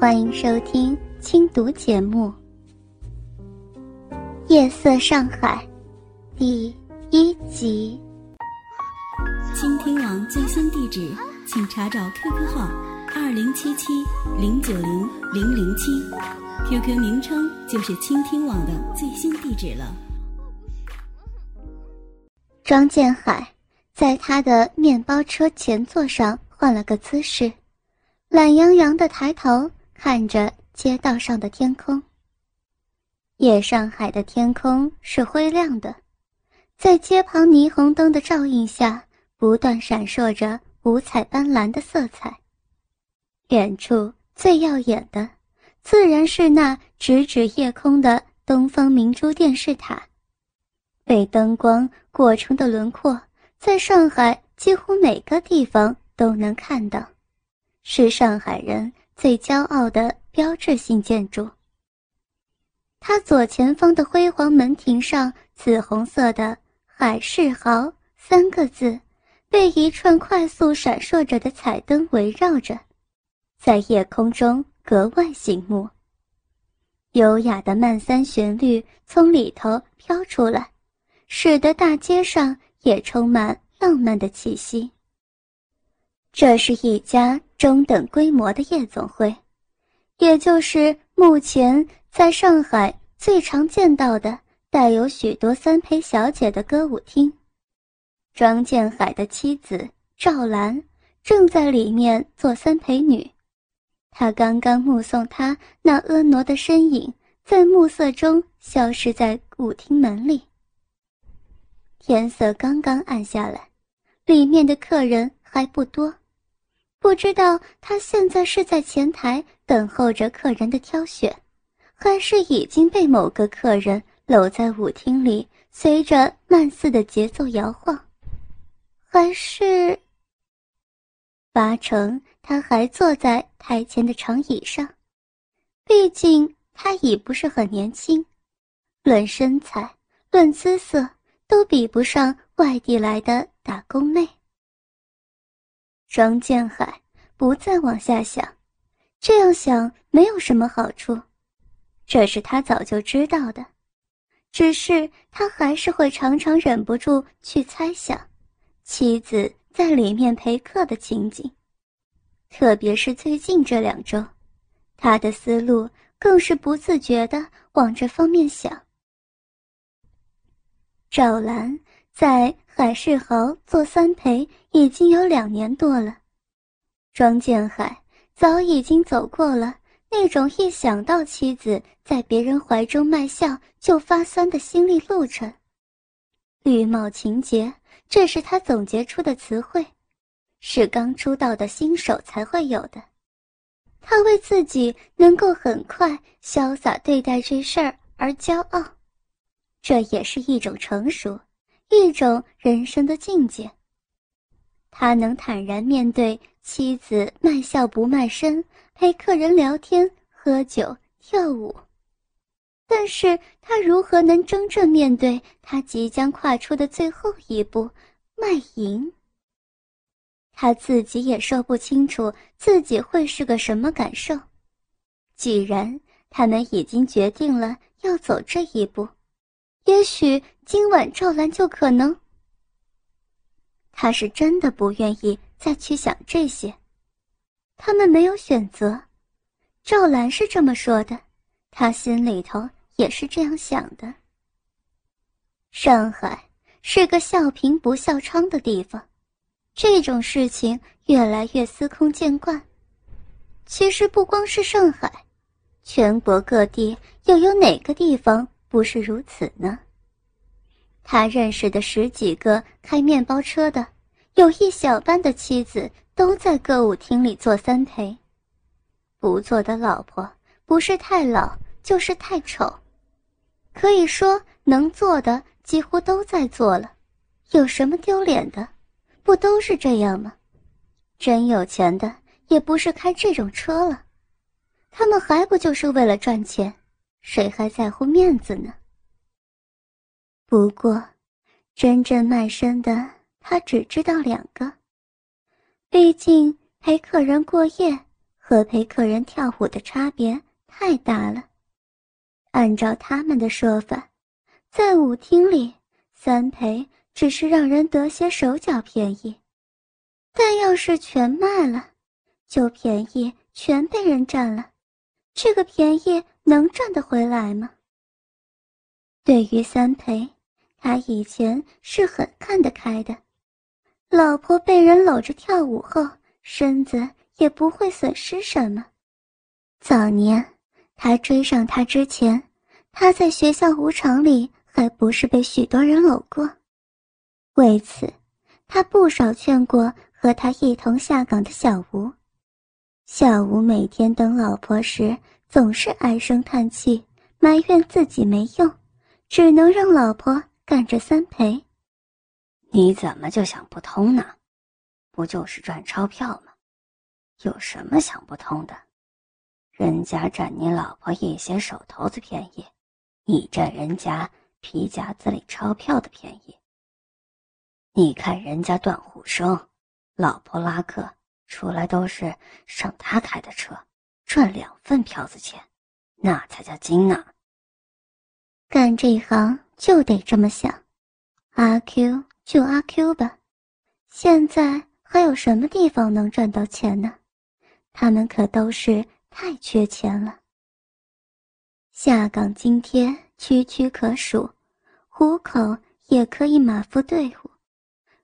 欢迎收听轻读节目《夜色上海》第一集。倾听网最新地址，请查找 QQ 号二零七七零九零零零七，QQ 名称就是倾听网的最新地址了。庄建海在他的面包车前座上换了个姿势，懒洋洋的抬头。看着街道上的天空。夜上海的天空是灰亮的，在街旁霓虹灯的照映下，不断闪烁着五彩斑斓的色彩。远处最耀眼的，自然是那直指夜空的东方明珠电视塔，被灯光裹成的轮廓，在上海几乎每个地方都能看到，是上海人。最骄傲的标志性建筑。它左前方的辉煌门庭上，紫红色的“海世豪”三个字，被一串快速闪烁着的彩灯围绕着，在夜空中格外醒目。优雅的慢三旋律从里头飘出来，使得大街上也充满浪漫的气息。这是一家中等规模的夜总会，也就是目前在上海最常见到的带有许多三陪小姐的歌舞厅。庄建海的妻子赵兰正在里面做三陪女，他刚刚目送她那婀娜的身影在暮色中消失在舞厅门里。天色刚刚暗下来，里面的客人还不多。不知道他现在是在前台等候着客人的挑选，还是已经被某个客人搂在舞厅里，随着慢似的节奏摇晃，还是……八成他还坐在台前的长椅上，毕竟他已不是很年轻，论身材，论姿色，都比不上外地来的打工妹。张建海不再往下想，这样想没有什么好处，这是他早就知道的。只是他还是会常常忍不住去猜想，妻子在里面陪客的情景，特别是最近这两周，他的思路更是不自觉地往这方面想。赵兰在。海世豪做三陪已经有两年多了，庄建海早已经走过了那种一想到妻子在别人怀中卖笑就发酸的心理路程。绿帽情节，这是他总结出的词汇，是刚出道的新手才会有的。他为自己能够很快潇洒对待这事儿而骄傲，这也是一种成熟。一种人生的境界。他能坦然面对妻子卖笑不卖身，陪客人聊天、喝酒、跳舞，但是他如何能真正面对他即将跨出的最后一步——卖淫？他自己也说不清楚自己会是个什么感受。既然他们已经决定了要走这一步。也许今晚赵兰就可能。他是真的不愿意再去想这些，他们没有选择。赵兰是这么说的，他心里头也是这样想的。上海是个笑贫不笑娼的地方，这种事情越来越司空见惯。其实不光是上海，全国各地又有哪个地方？不是如此呢。他认识的十几个开面包车的，有一小半的妻子都在歌舞厅里做三陪。不做的老婆不是太老，就是太丑。可以说能做的几乎都在做了，有什么丢脸的？不都是这样吗？真有钱的也不是开这种车了，他们还不就是为了赚钱？谁还在乎面子呢？不过，真正卖身的他只知道两个。毕竟陪客人过夜，和陪客人跳舞的差别太大了。按照他们的说法，在舞厅里，三陪只是让人得些手脚便宜，但要是全卖了，就便宜全被人占了。这个便宜能赚得回来吗？对于三陪，他以前是很看得开的。老婆被人搂着跳舞后，身子也不会损失什么。早年他追上她之前，他在学校舞场里还不是被许多人搂过。为此，他不少劝过和他一同下岗的小吴。小吴每天等老婆时，总是唉声叹气，埋怨自己没用。只能让老婆干着三陪。你怎么就想不通呢？不就是赚钞票吗？有什么想不通的？人家占你老婆一些手头子便宜，你占人家皮夹子里钞票的便宜。你看人家段虎生，老婆拉客出来都是上他开的车，赚两份票子钱，那才叫精呢。干这一行就得这么想，阿 Q 就阿 Q 吧。现在还有什么地方能赚到钱呢？他们可都是太缺钱了。下岗津贴区区可数，糊口也可以马夫队伍。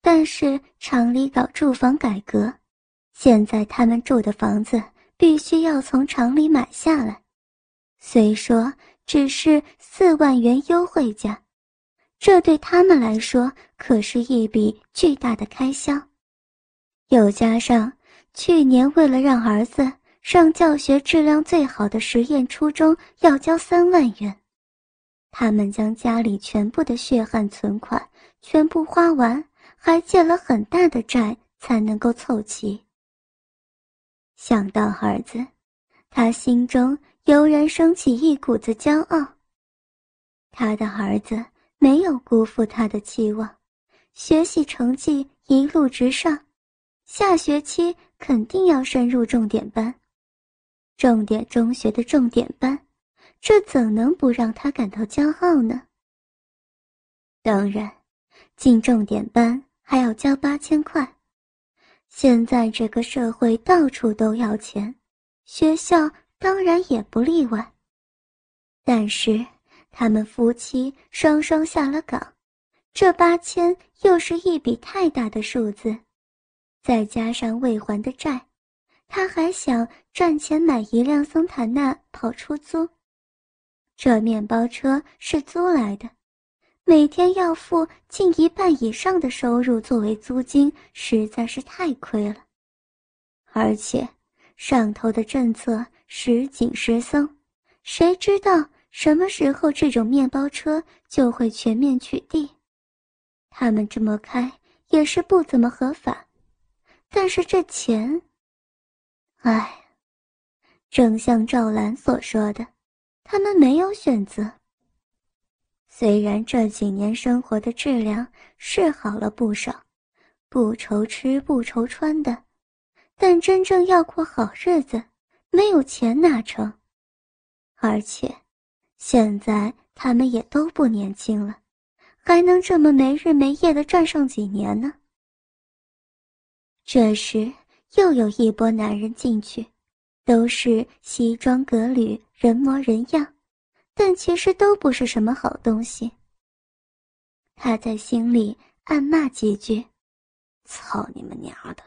但是厂里搞住房改革，现在他们住的房子必须要从厂里买下来。虽说。只是四万元优惠价，这对他们来说可是一笔巨大的开销。又加上去年为了让儿子上教学质量最好的实验初中要交三万元，他们将家里全部的血汗存款全部花完，还借了很大的债才能够凑齐。想到儿子，他心中。油然升起一股子骄傲。他的儿子没有辜负他的期望，学习成绩一路直上，下学期肯定要升入重点班，重点中学的重点班，这怎能不让他感到骄傲呢？当然，进重点班还要交八千块，现在这个社会到处都要钱，学校。当然也不例外。但是他们夫妻双双下了岗，这八千又是一笔太大的数字，再加上未还的债，他还想赚钱买一辆桑塔纳跑出租。这面包车是租来的，每天要付近一半以上的收入作为租金，实在是太亏了。而且上头的政策。时紧时松，谁知道什么时候这种面包车就会全面取缔？他们这么开也是不怎么合法，但是这钱……唉，正像赵兰所说的，他们没有选择。虽然这几年生活的质量是好了不少，不愁吃不愁穿的，但真正要过好日子。没有钱哪成？而且，现在他们也都不年轻了，还能这么没日没夜的赚上几年呢？这时，又有一波男人进去，都是西装革履、人模人样，但其实都不是什么好东西。他在心里暗骂几句：“操你们娘的！”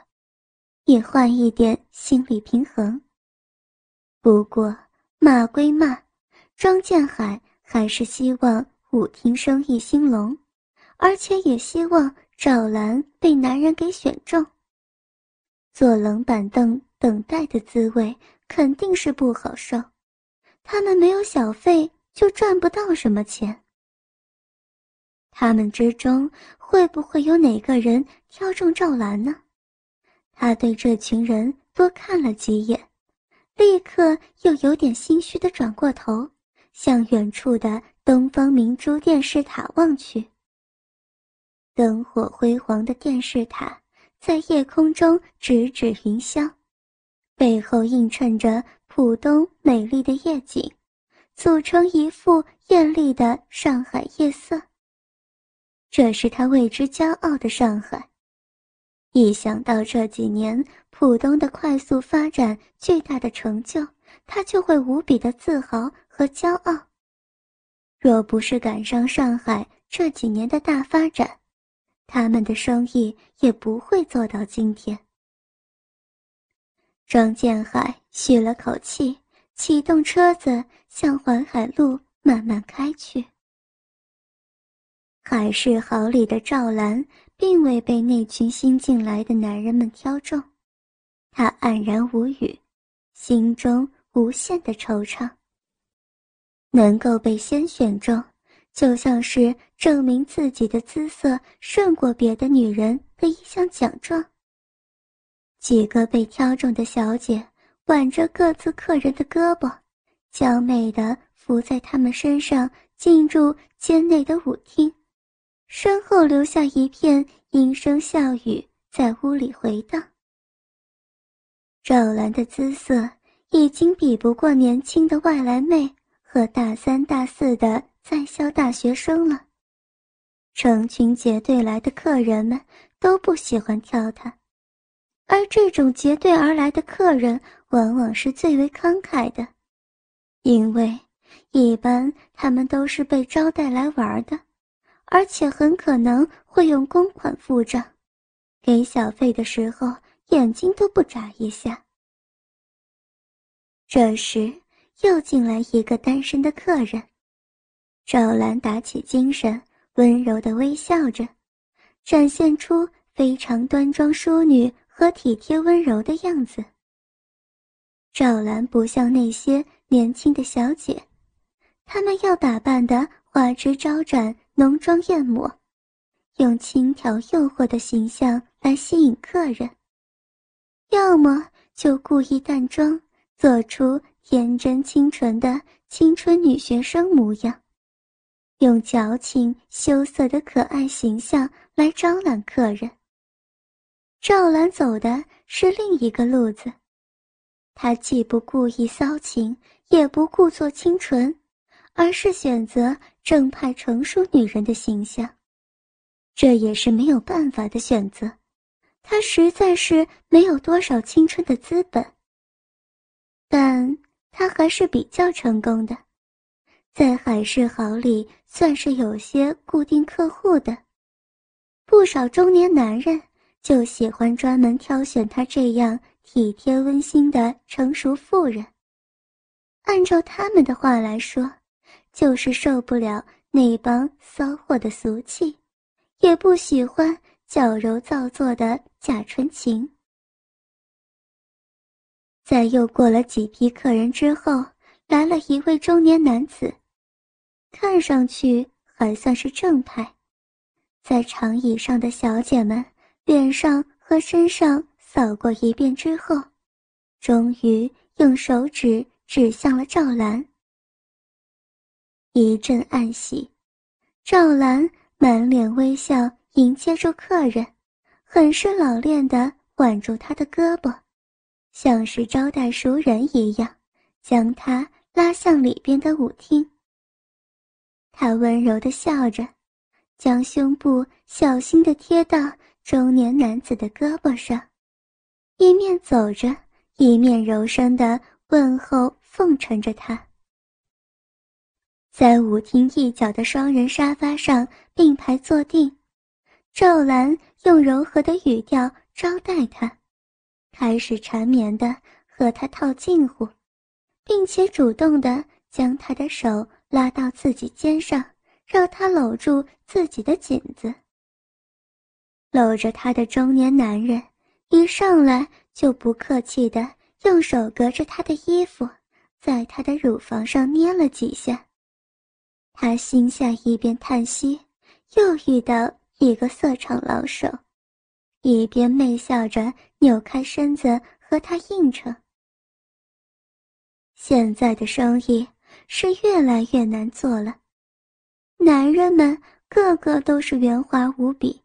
也换一点心理平衡。不过骂归骂，庄建海还是希望舞厅生意兴隆，而且也希望赵兰被男人给选中。坐冷板凳等待的滋味肯定是不好受，他们没有小费就赚不到什么钱。他们之中会不会有哪个人挑中赵兰呢？他对这群人多看了几眼。立刻又有点心虚的转过头，向远处的东方明珠电视塔望去。灯火辉煌的电视塔在夜空中直指云霄，背后映衬着浦东美丽的夜景，组成一幅艳丽的上海夜色。这是他为之骄傲的上海。一想到这几年浦东的快速发展、巨大的成就，他就会无比的自豪和骄傲。若不是赶上上海这几年的大发展，他们的生意也不会做到今天。庄建海吁了口气，启动车子向环海路慢慢开去。海市豪里的赵兰并未被那群新进来的男人们挑中，她黯然无语，心中无限的惆怅。能够被先选中，就像是证明自己的姿色胜过别的女人的一项奖状。几个被挑中的小姐挽着各自客人的胳膊，娇媚地伏在他们身上，进入间内的舞厅。身后留下一片莺声笑语，在屋里回荡。赵兰的姿色已经比不过年轻的外来妹和大三、大四的在校大学生了。成群结队来的客人们都不喜欢跳她，而这种结队而来的客人往往是最为慷慨的，因为一般他们都是被招待来玩的。而且很可能会用公款付账，给小费的时候眼睛都不眨一下。这时又进来一个单身的客人，赵兰打起精神，温柔地微笑着，展现出非常端庄淑女和体贴温柔的样子。赵兰不像那些年轻的小姐，她们要打扮的花枝招展。浓妆艳抹，用轻佻诱惑的形象来吸引客人；要么就故意淡妆，做出天真清纯的青春女学生模样，用矫情羞涩的可爱形象来招揽客人。赵兰走的是另一个路子，她既不故意骚情，也不故作清纯。而是选择正派成熟女人的形象，这也是没有办法的选择。她实在是没有多少青春的资本，但她还是比较成功的，在海市豪里算是有些固定客户的。不少中年男人就喜欢专门挑选她这样体贴温馨的成熟妇人。按照他们的话来说。就是受不了那帮骚货的俗气，也不喜欢矫揉造作的假纯情。在又过了几批客人之后，来了一位中年男子，看上去还算是正派。在长椅上的小姐们脸上和身上扫过一遍之后，终于用手指指向了赵兰。一阵暗喜，赵兰满脸微笑迎接住客人，很是老练地挽住他的胳膊，像是招待熟人一样，将他拉向里边的舞厅。他温柔地笑着，将胸部小心地贴到中年男子的胳膊上，一面走着，一面柔声的问候奉承着他。在舞厅一角的双人沙发上并排坐定，赵兰用柔和的语调招待他，开始缠绵的和他套近乎，并且主动的将他的手拉到自己肩上，让他搂住自己的颈子。搂着他的中年男人一上来就不客气的用手隔着他的衣服，在他的乳房上捏了几下。他心下一边叹息，又遇到一个色场老手，一边媚笑着扭开身子和他应承。现在的生意是越来越难做了，男人们个个都是圆滑无比，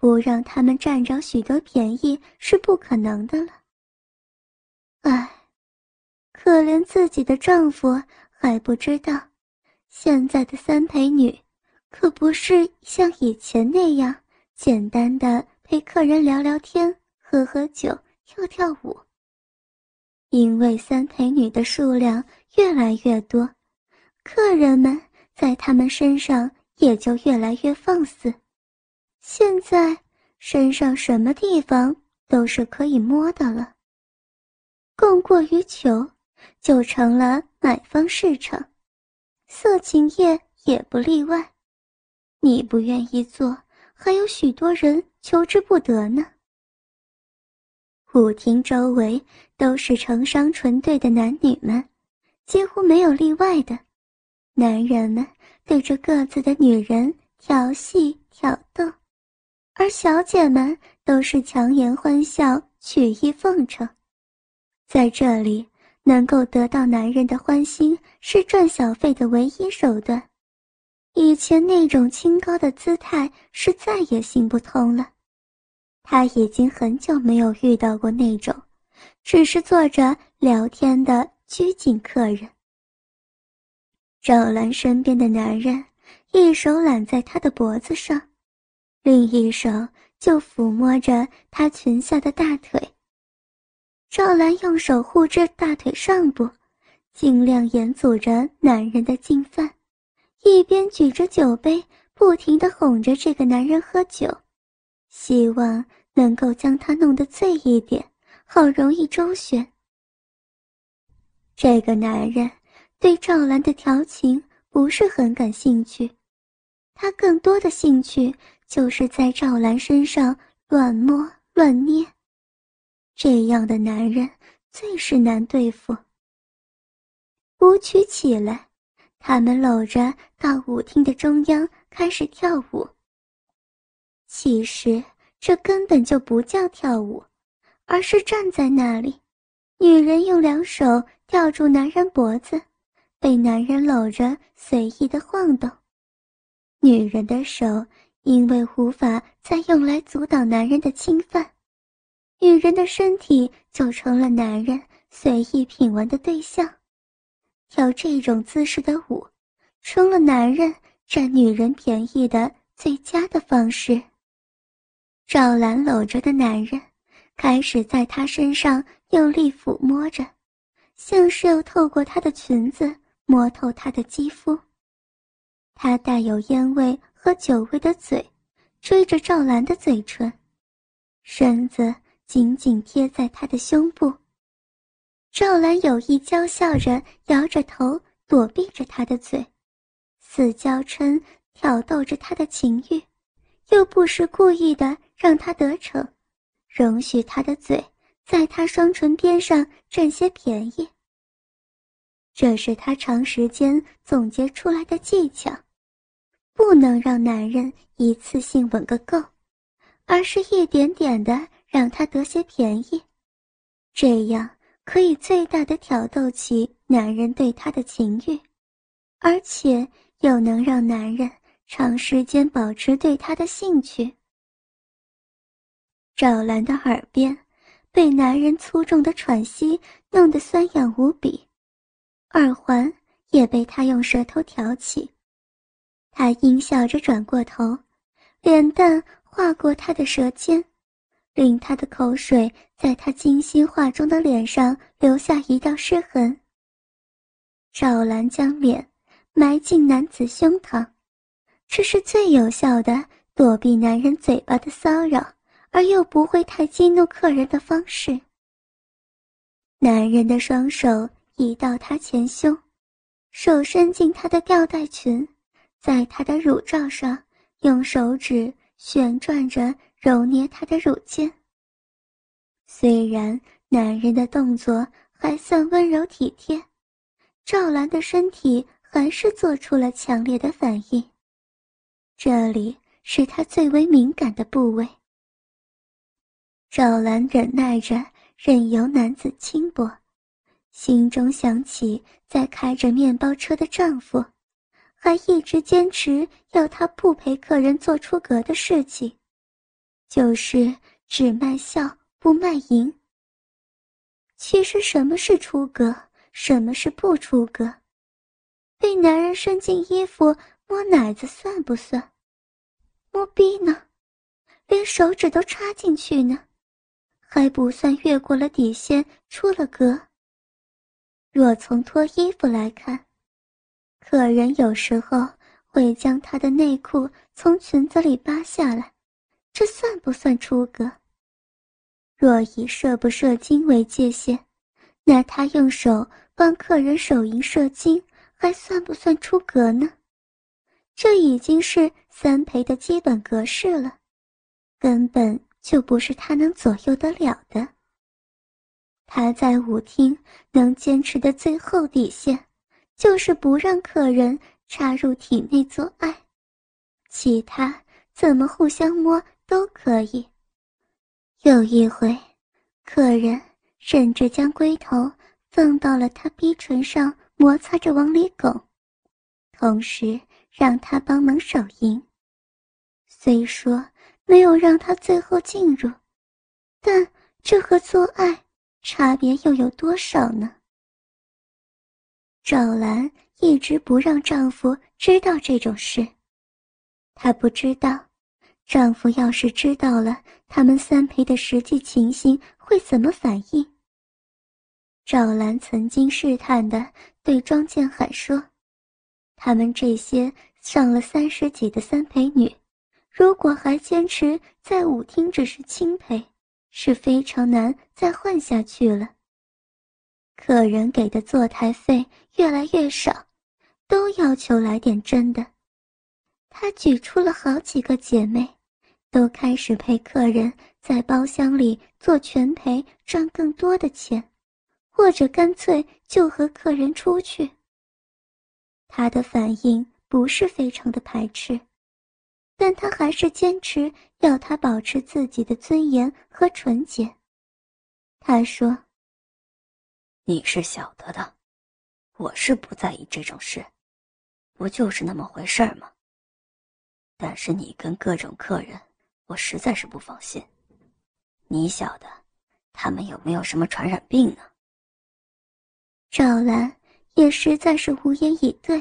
不让他们占着许多便宜是不可能的了。唉，可怜自己的丈夫还不知道，现在的三陪女，可不是像以前那样简单的陪客人聊聊天、喝喝酒、跳跳舞。因为三陪女的数量越来越多，客人们在他们身上也就越来越放肆。现在身上什么地方都是可以摸的了。供过于求，就成了买方市场，色情业也不例外。你不愿意做，还有许多人求之不得呢。舞厅周围都是成双成对的男女们，几乎没有例外的。男人们对着各自的女人调戏挑逗，而小姐们都是强颜欢笑，曲意奉承。在这里，能够得到男人的欢心是赚小费的唯一手段。以前那种清高的姿态是再也行不通了。他已经很久没有遇到过那种，只是坐着聊天的拘谨客人。赵兰身边的男人一手揽在她的脖子上，另一手就抚摸着她裙下的大腿。赵兰用手护着大腿上部，尽量掩阻着男人的进犯，一边举着酒杯，不停地哄着这个男人喝酒，希望能够将他弄得醉一点，好容易周旋。这个男人对赵兰的调情不是很感兴趣，他更多的兴趣就是在赵兰身上乱摸乱捏。这样的男人最是难对付。舞曲起来，他们搂着到舞厅的中央开始跳舞。其实这根本就不叫跳舞，而是站在那里，女人用两手吊住男人脖子，被男人搂着随意的晃动。女人的手因为无法再用来阻挡男人的侵犯。女人的身体就成了男人随意品玩的对象，跳这种姿势的舞，成了男人占女人便宜的最佳的方式。赵兰搂着的男人，开始在她身上用力抚摸着，像是要透过她的裙子摸透她的肌肤。他带有烟味和酒味的嘴，追着赵兰的嘴唇，身子。紧紧贴在他的胸部，赵兰有意娇笑着，摇着头躲避着他的嘴，似娇嗔挑逗着他的情欲，又不时故意的让他得逞，容许他的嘴在他双唇边上占些便宜。这是他长时间总结出来的技巧，不能让男人一次性吻个够，而是一点点的。让他得些便宜，这样可以最大的挑逗起男人对她的情欲，而且又能让男人长时间保持对她的兴趣。赵兰的耳边被男人粗重的喘息弄得酸痒无比，耳环也被他用舌头挑起，他阴笑着转过头，脸蛋划过他的舌尖。令他的口水在他精心化妆的脸上留下一道湿痕。赵兰将脸埋进男子胸膛，这是最有效的躲避男人嘴巴的骚扰，而又不会太激怒客人的方式。男人的双手移到她前胸，手伸进她的吊带裙，在她的乳罩上用手指旋转着。揉捏她的乳尖。虽然男人的动作还算温柔体贴，赵兰的身体还是做出了强烈的反应。这里是她最为敏感的部位。赵兰忍耐着，任由男子轻薄，心中想起在开着面包车的丈夫，还一直坚持要他不陪客人做出格的事情。就是只卖笑不卖淫。其实什么是出格，什么是不出格？被男人伸进衣服摸奶子算不算？摸逼呢？连手指都插进去呢，还不算越过了底线出了格。若从脱衣服来看，客人有时候会将他的内裤从裙子里扒下来，这算不算出格？若以射不射精为界限，那他用手帮客人手淫射精，还算不算出格呢？这已经是三陪的基本格式了，根本就不是他能左右得了的。他在舞厅能坚持的最后底线，就是不让客人插入体内做爱，其他怎么互相摸都可以。有一回，客人甚至将龟头放到了他逼唇上，摩擦着往里拱，同时让他帮忙手淫。虽说没有让他最后进入，但这和做爱差别又有多少呢？赵兰一直不让丈夫知道这种事，她不知道。丈夫要是知道了他们三陪的实际情形，会怎么反应？赵兰曾经试探的对庄建海说：“他们这些上了三十几的三陪女，如果还坚持在舞厅只是轻陪，是非常难再混下去了。客人给的坐台费越来越少，都要求来点真的。”他举出了好几个姐妹。都开始陪客人在包厢里做全陪，赚更多的钱，或者干脆就和客人出去。他的反应不是非常的排斥，但他还是坚持要他保持自己的尊严和纯洁。他说：“你是晓得的，我是不在意这种事，不就是那么回事儿吗？但是你跟各种客人……”我实在是不放心，你晓得，他们有没有什么传染病呢？赵兰也实在是无言以对，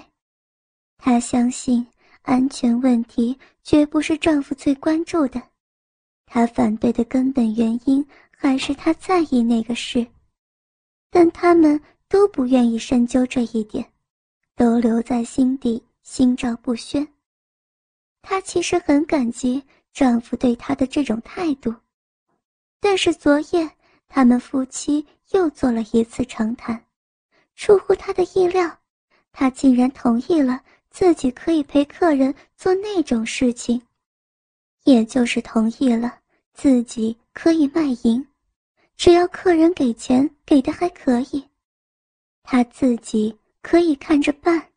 她相信安全问题绝不是丈夫最关注的，她反对的根本原因还是她在意那个事，但他们都不愿意深究这一点，都留在心底，心照不宣。她其实很感激。丈夫对她的这种态度，但是昨夜他们夫妻又做了一次长谈，出乎她的意料，他竟然同意了自己可以陪客人做那种事情，也就是同意了自己可以卖淫，只要客人给钱，给的还可以，他自己可以看着办。